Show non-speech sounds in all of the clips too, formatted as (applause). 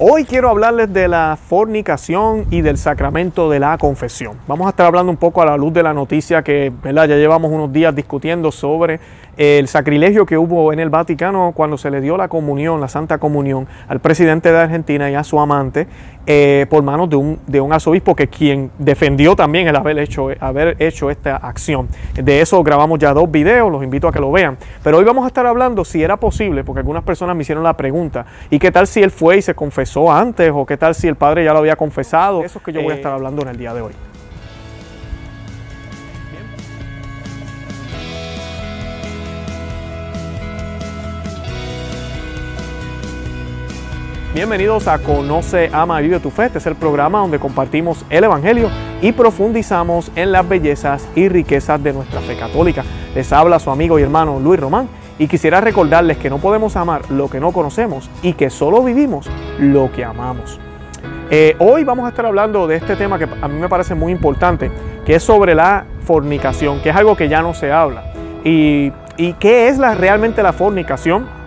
Hoy quiero hablarles de la fornicación y del sacramento de la confesión. Vamos a estar hablando un poco a la luz de la noticia que ya llevamos unos días discutiendo sobre el sacrilegio que hubo en el Vaticano cuando se le dio la comunión, la Santa Comunión, al presidente de Argentina y a su amante eh, por manos de un, de un arzobispo que quien defendió también el haber hecho, haber hecho esta acción. De eso grabamos ya dos videos, los invito a que lo vean. Pero hoy vamos a estar hablando si era posible, porque algunas personas me hicieron la pregunta, ¿y qué tal si él fue y se confesó antes? ¿O qué tal si el padre ya lo había confesado? Eso es que yo voy a estar hablando en el día de hoy. Bienvenidos a Conoce, Ama y Vive tu Fe. Este es el programa donde compartimos el Evangelio y profundizamos en las bellezas y riquezas de nuestra fe católica. Les habla su amigo y hermano Luis Román y quisiera recordarles que no podemos amar lo que no conocemos y que solo vivimos lo que amamos. Eh, hoy vamos a estar hablando de este tema que a mí me parece muy importante, que es sobre la fornicación, que es algo que ya no se habla. ¿Y, y qué es la, realmente la fornicación?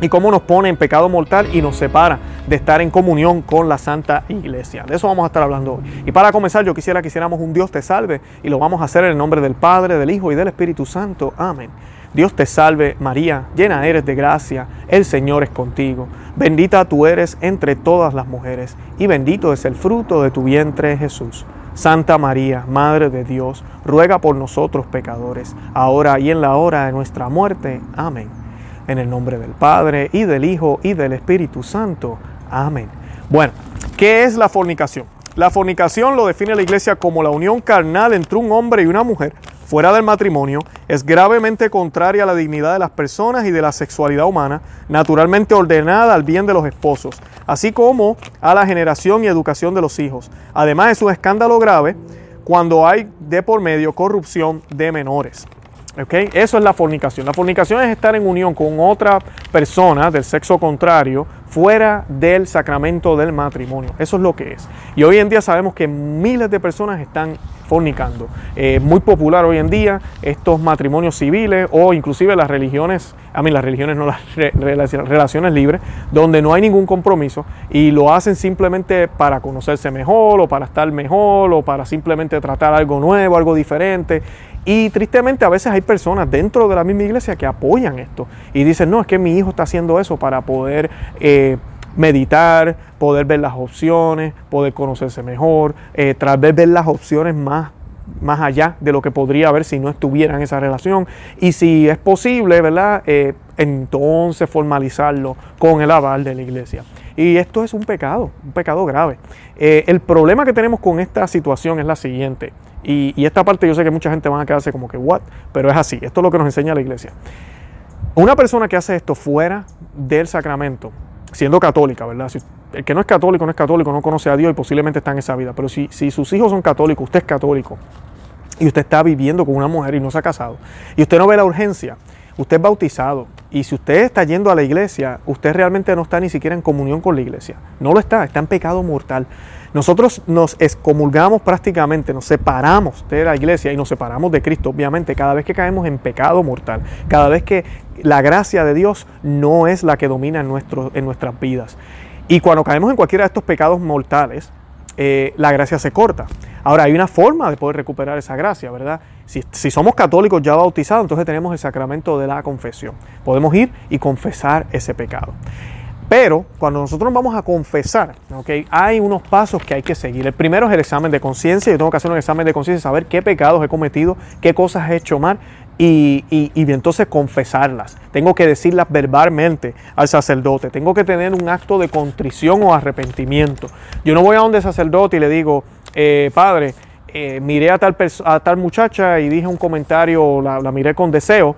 Y cómo nos pone en pecado mortal y nos separa de estar en comunión con la Santa Iglesia. De eso vamos a estar hablando hoy. Y para comenzar, yo quisiera que hiciéramos un Dios te salve y lo vamos a hacer en el nombre del Padre, del Hijo y del Espíritu Santo. Amén. Dios te salve María, llena eres de gracia, el Señor es contigo. Bendita tú eres entre todas las mujeres y bendito es el fruto de tu vientre Jesús. Santa María, Madre de Dios, ruega por nosotros pecadores, ahora y en la hora de nuestra muerte. Amén. En el nombre del Padre y del Hijo y del Espíritu Santo. Amén. Bueno, ¿qué es la fornicación? La fornicación lo define la iglesia como la unión carnal entre un hombre y una mujer fuera del matrimonio, es gravemente contraria a la dignidad de las personas y de la sexualidad humana, naturalmente ordenada al bien de los esposos, así como a la generación y educación de los hijos. Además es un escándalo grave cuando hay de por medio corrupción de menores. Eso es la fornicación. La fornicación es estar en unión con otra persona del sexo contrario fuera del sacramento del matrimonio. Eso es lo que es. Y hoy en día sabemos que miles de personas están fornicando. Es muy popular hoy en día estos matrimonios civiles o inclusive las religiones, a mí las religiones no las (laughs) relaciones libres, donde no hay ningún compromiso y lo hacen simplemente para conocerse mejor o para estar mejor o para simplemente tratar algo nuevo, algo diferente. Y tristemente a veces hay personas dentro de la misma iglesia que apoyan esto y dicen, no, es que mi hijo está haciendo eso para poder eh, meditar, poder ver las opciones, poder conocerse mejor, eh, tras ver, ver las opciones más más allá de lo que podría haber si no estuviera en esa relación. Y si es posible, ¿verdad? Eh, entonces formalizarlo con el aval de la iglesia. Y esto es un pecado, un pecado grave. el problema que tenemos con esta situación es la siguiente. Y, esta parte yo sé que mucha gente va a quedarse como que, ¿what? Pero es así, esto es lo que nos enseña la iglesia. Una persona que hace esto fuera del sacramento, siendo católica, ¿verdad? Si, el que no es católico no es católico, no conoce a Dios y posiblemente está en esa vida. Pero si, si sus hijos son católicos, usted es católico y usted está viviendo con una mujer y no se ha casado, y usted no ve la urgencia, usted es bautizado, y si usted está yendo a la iglesia, usted realmente no está ni siquiera en comunión con la iglesia. No lo está, está en pecado mortal. Nosotros nos excomulgamos prácticamente, nos separamos de la iglesia y nos separamos de Cristo, obviamente, cada vez que caemos en pecado mortal, cada vez que la gracia de Dios no es la que domina en, en nuestras vidas. Y cuando caemos en cualquiera de estos pecados mortales, eh, la gracia se corta. Ahora, hay una forma de poder recuperar esa gracia, ¿verdad? Si, si, somos católicos ya bautizados, entonces tenemos el sacramento de la confesión. Podemos ir y confesar ese pecado. Pero cuando nosotros vamos a confesar, ¿okay? hay unos pasos que hay que seguir. El primero es el examen de conciencia. Yo tengo que hacer un examen de conciencia, saber qué pecados he cometido, qué cosas he hecho mal y, y, y, entonces confesarlas. Tengo que decirlas verbalmente al sacerdote. Tengo que tener un acto de contrición o arrepentimiento. Yo no voy a donde sacerdote y le digo, eh, padre, eh, miré a tal, a tal muchacha y dije un comentario, la, la miré con deseo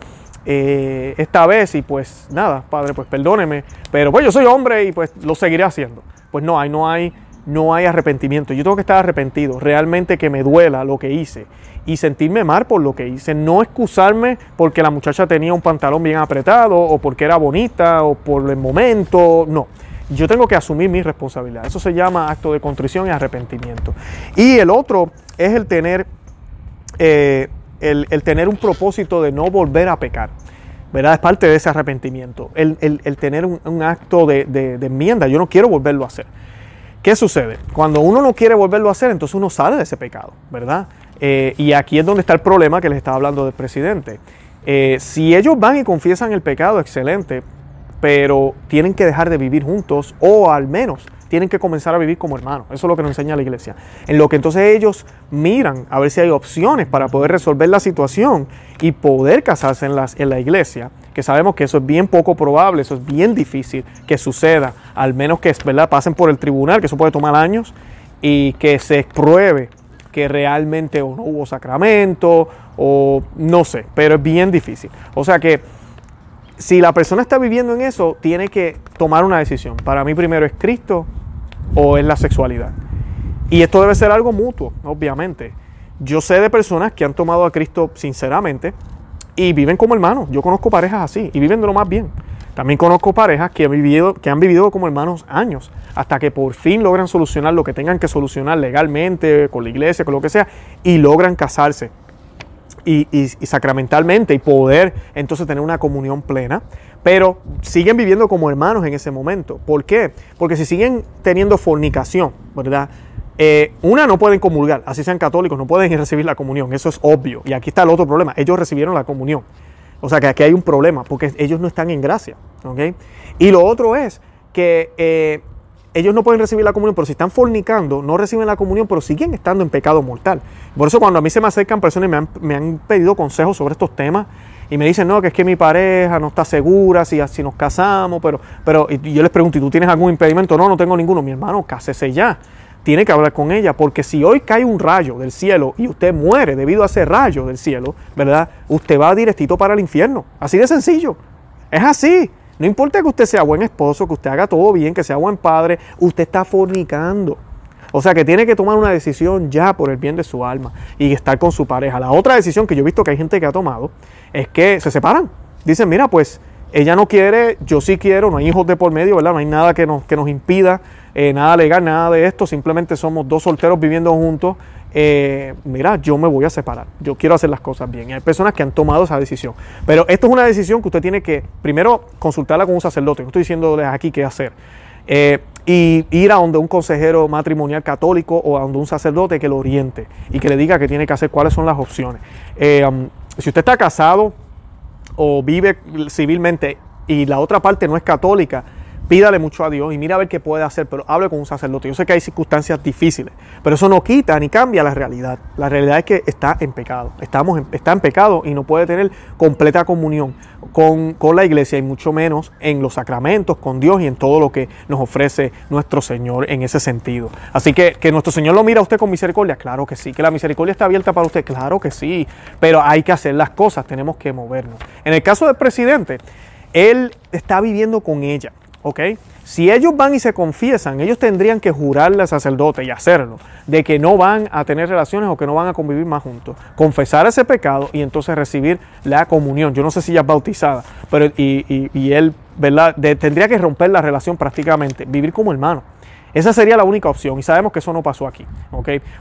eh, esta vez y pues nada, padre, pues perdóneme, pero pues yo soy hombre y pues lo seguiré haciendo. Pues no hay, no hay, no hay arrepentimiento. Yo tengo que estar arrepentido, realmente que me duela lo que hice y sentirme mal por lo que hice. No excusarme porque la muchacha tenía un pantalón bien apretado o porque era bonita o por el momento, no. Yo tengo que asumir mi responsabilidad. Eso se llama acto de contrición y arrepentimiento. Y el otro es el tener eh, el, tener un propósito de no volver a pecar. ¿verdad? Es parte de ese arrepentimiento, el, tener un, acto de, enmienda. Yo no quiero volverlo a hacer. ¿Qué sucede? Cuando uno no quiere volverlo a hacer, entonces uno sale de ese pecado, ¿verdad? Eh, y aquí es donde está el problema que les estaba hablando del presidente. Eh, si ellos van y confiesan el pecado, excelente, pero tienen que dejar de vivir juntos o al menos tienen que comenzar a vivir como hermanos. Eso es lo que nos enseña la iglesia. En lo que entonces ellos miran a ver si hay opciones para poder resolver la situación y poder casarse en, en la iglesia, que sabemos que eso es bien poco probable, eso es bien difícil que suceda, al menos que ¿verdad? pasen por el tribunal, que eso puede tomar años, y que se pruebe que realmente o no hubo sacramento o no sé, pero es bien difícil. O sea que si la persona está viviendo en eso, tiene que tomar una decisión. Para mí primero es Cristo o es la sexualidad. Y esto debe ser algo mutuo, obviamente. Yo sé de personas que han tomado a Cristo sinceramente y viven como hermanos. Yo conozco parejas así y viven de lo más bien. También conozco parejas que han, vivido, que han vivido como hermanos años, hasta que por fin logran solucionar lo que tengan que solucionar legalmente, con la iglesia, con lo que sea, y logran casarse y, sacramentalmente y poder entonces tener una comunión plena, pero siguen viviendo como hermanos en ese momento. ¿Por qué? Porque si siguen teniendo fornicación, ¿verdad? Eh, una, no pueden comulgar, así sean católicos, no pueden recibir la comunión, eso es obvio. Y aquí está el otro problema, ellos recibieron la comunión. O sea que aquí hay un problema, porque ellos no están en gracia. ¿okay? Y lo otro es que eh, ellos no pueden recibir la comunión, pero si están fornicando, no reciben la comunión, pero siguen estando en pecado mortal. Por eso cuando a mí se me acercan personas y me han, pedido consejos sobre estos temas y me dicen, no, que es que mi pareja no está segura si, si nos casamos, pero, pero yo les pregunto, ¿y tú tienes algún impedimento? No, no tengo ninguno. Mi hermano, cásese ya. Tiene que hablar con ella, porque si hoy cae un rayo del cielo y usted muere debido a ese rayo del cielo, ¿verdad? Usted va directito para el infierno. Así de sencillo. Es así. No importa que usted sea buen esposo, que usted haga todo bien, que sea buen padre, usted está fornicando. O sea que tiene que tomar una decisión ya por el bien de su alma y estar con su pareja. La otra decisión que yo he visto que hay gente que ha tomado es que se separan. Dicen, mira, pues ella no quiere, yo sí quiero, no hay hijos de por medio, ¿verdad? No hay nada que nos, que nos impida, eh, nada legal, nada de esto. Simplemente somos dos solteros viviendo juntos eh, mira, yo me voy a separar, yo quiero hacer las cosas bien. Y hay personas que han tomado esa decisión. Pero esto es una decisión que usted tiene que, primero, consultarla con un sacerdote. No estoy diciéndoles aquí qué hacer. Eh, y ir a donde un consejero matrimonial católico o a donde un sacerdote que lo oriente y que le diga qué tiene que hacer, cuáles son las opciones. Eh, um, si usted está casado o vive civilmente y la otra parte no es católica, pídale mucho a Dios y mira a ver qué puede hacer, pero hable con un sacerdote. Yo sé que hay circunstancias difíciles, pero eso no quita ni cambia la realidad. La realidad es que está en pecado, Estamos está en pecado y no puede tener completa comunión con, la iglesia y mucho menos en los sacramentos, con Dios y en todo lo que nos ofrece nuestro Señor en ese sentido. Así que que nuestro Señor lo mira a usted con misericordia, claro que sí. Que la misericordia está abierta para usted, claro que sí. Pero hay que hacer las cosas, tenemos que movernos. En el caso del presidente, él está viviendo con ella. ¿Ok? Si ellos van y se confiesan, ellos tendrían que jurarle al sacerdote y hacerlo, de que no van a tener relaciones o que no van a convivir más juntos. Confesar ese pecado y entonces recibir la comunión. Yo no sé si ya es bautizada, pero y, él, ¿verdad? tendría que romper la relación prácticamente, vivir como hermano. Esa sería la única opción y sabemos que eso no pasó aquí.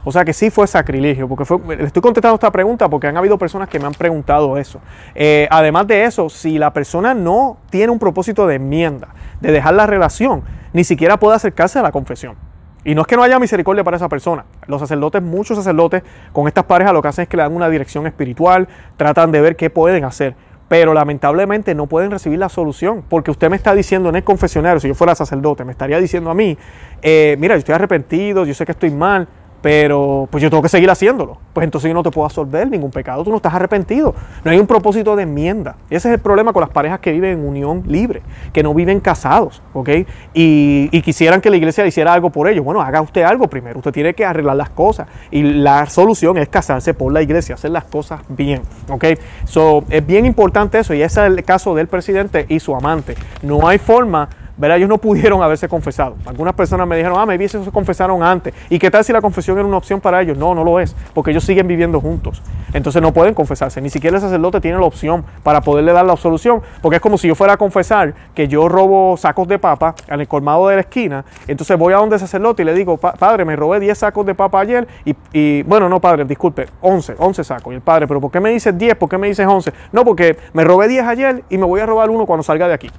O sea que sí fue sacrilegio, porque estoy contestando esta pregunta porque han habido personas que me han preguntado eso. Eh, además de eso, si la persona no tiene un propósito de enmienda, de dejar la relación, ni siquiera puede acercarse a la confesión. Y no es que no haya misericordia para esa persona. Los sacerdotes, muchos sacerdotes con estas parejas lo que hacen es que le dan una dirección espiritual, tratan de ver qué pueden hacer pero lamentablemente no pueden recibir la solución, porque usted me está diciendo en el confesionario, si yo fuera sacerdote, me estaría diciendo a mí, eh, mira, yo estoy arrepentido, yo sé que estoy mal, pero pues yo tengo que seguir haciéndolo. Pues entonces yo no te puedo absolver ningún pecado, tú no estás arrepentido. No hay un propósito de enmienda. Ese es el problema con las parejas que viven en unión libre, que no viven casados, ¿ok? Y, quisieran que la iglesia hiciera algo por ellos. Bueno, haga usted algo primero, usted tiene que arreglar las cosas. Y la solución es casarse por la iglesia, hacer las cosas bien, ¿ok? So, es bien importante eso y ese es el caso del presidente y su amante. No hay forma ¿verdad? Ellos no pudieron haberse confesado. Algunas personas me dijeron, ah, me vi se confesaron antes. ¿Y qué tal si la confesión era una opción para ellos? No, no lo es, porque ellos siguen viviendo juntos. Entonces no pueden confesarse. Ni siquiera el sacerdote tiene la opción para poderle dar la absolución, porque es como si yo fuera a confesar que yo robo sacos de papa en el colmado de la esquina. Entonces voy a donde el sacerdote y le digo, padre, me robé 10 sacos de papa ayer y, y, bueno, no, padre, disculpe, 11, 11 sacos. Y el padre, pero ¿por qué me dices 10? ¿Por qué me dices 11? No, porque me robé 10 ayer y me voy a robar uno cuando salga de aquí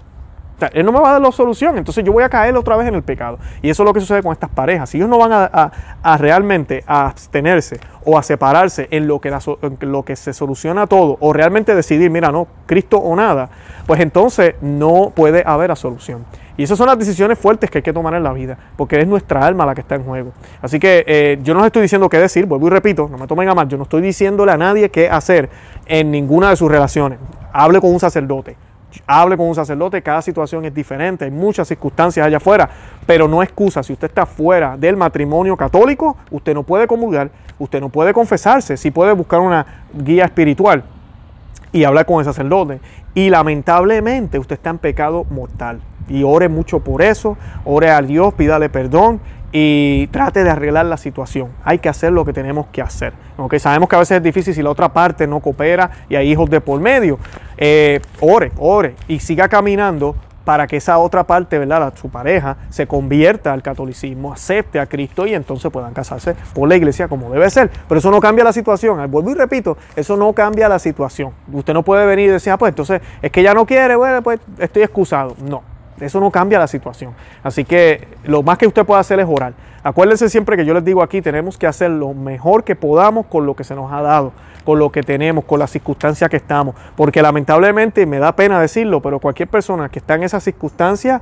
él no me va a dar la solución, entonces yo voy a caer otra vez en el pecado. Y eso es lo que sucede con estas parejas. Si ellos no van a, realmente abstenerse o a separarse en lo, que lo que se soluciona todo, o realmente decidir, mira, no, Cristo o nada, pues entonces no puede haber solución. Y esas son las decisiones fuertes que hay que tomar en la vida, porque es nuestra alma la que está en juego. Así que eh, yo no les estoy diciendo qué decir, vuelvo y repito, no me tomen a mal, yo no estoy diciéndole a nadie qué hacer en ninguna de sus relaciones. Hable con un sacerdote hable con un sacerdote, cada situación es diferente, hay muchas circunstancias allá afuera, pero no excusa, si usted está fuera del matrimonio católico, usted no puede comulgar, usted no puede confesarse, sí puede buscar una guía espiritual y hablar con el sacerdote. Y lamentablemente usted está en pecado mortal. Y ore mucho por eso, ore a Dios, pídale perdón y trate de arreglar la situación. Hay que hacer lo que tenemos que hacer. Aunque sabemos que a veces es difícil si la otra parte no coopera y hay hijos de por medio. Eh, ore, ore y siga caminando para que esa otra parte, ¿verdad? su pareja, se convierta al catolicismo, acepte a Cristo y entonces puedan casarse por la iglesia como debe ser. Pero eso no cambia la situación. Vuelvo y repito, eso no cambia la situación. Usted no puede venir y decir, ah, pues entonces es que ya no quiere, bueno, pues estoy excusado. No. Eso no cambia la situación. Así que lo más que usted puede hacer es orar. Acuérdense siempre que yo les digo aquí, tenemos que hacer lo mejor que podamos con lo que se nos ha dado, con lo que tenemos, con las circunstancias que estamos. Porque lamentablemente, me da pena decirlo, pero cualquier persona que está en esas circunstancias,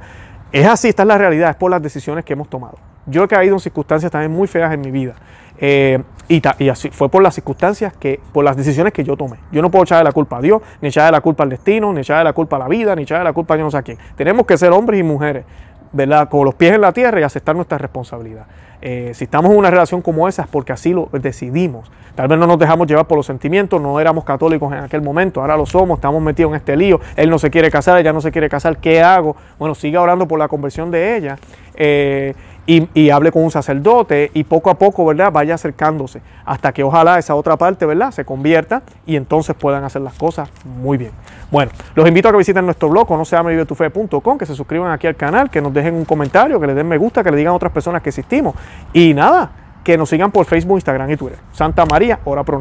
es así, esta es la realidad, es por las decisiones que hemos tomado. Yo he caído en circunstancias también muy feas en mi vida. Eh, y, así fue por las circunstancias que, por las decisiones que yo tomé. Yo no puedo echarle la culpa a Dios, ni echarle la culpa al destino, ni echarle la culpa a la vida, ni echarle la culpa a yo no sé a quién. Tenemos que ser hombres y mujeres, ¿verdad? Con los pies en la tierra y aceptar nuestra responsabilidad. Eh, si estamos en una relación como esa es porque así lo decidimos. Tal vez no nos dejamos llevar por los sentimientos, no éramos católicos en aquel momento, ahora lo somos, estamos metidos en este lío, él no se quiere casar, ella no se quiere casar, ¿qué hago? Bueno, siga orando por la conversión de ella. Eh, y, hable con un sacerdote y poco a poco, ¿verdad? Vaya acercándose hasta que ojalá esa otra parte, ¿verdad? Se convierta y entonces puedan hacer las cosas muy bien. Bueno, los invito a que visiten nuestro blog, no se que se suscriban aquí al canal, que nos dejen un comentario, que le den me gusta, que le digan a otras personas que existimos. Y nada, que nos sigan por Facebook, Instagram y Twitter. Santa María, ora pro.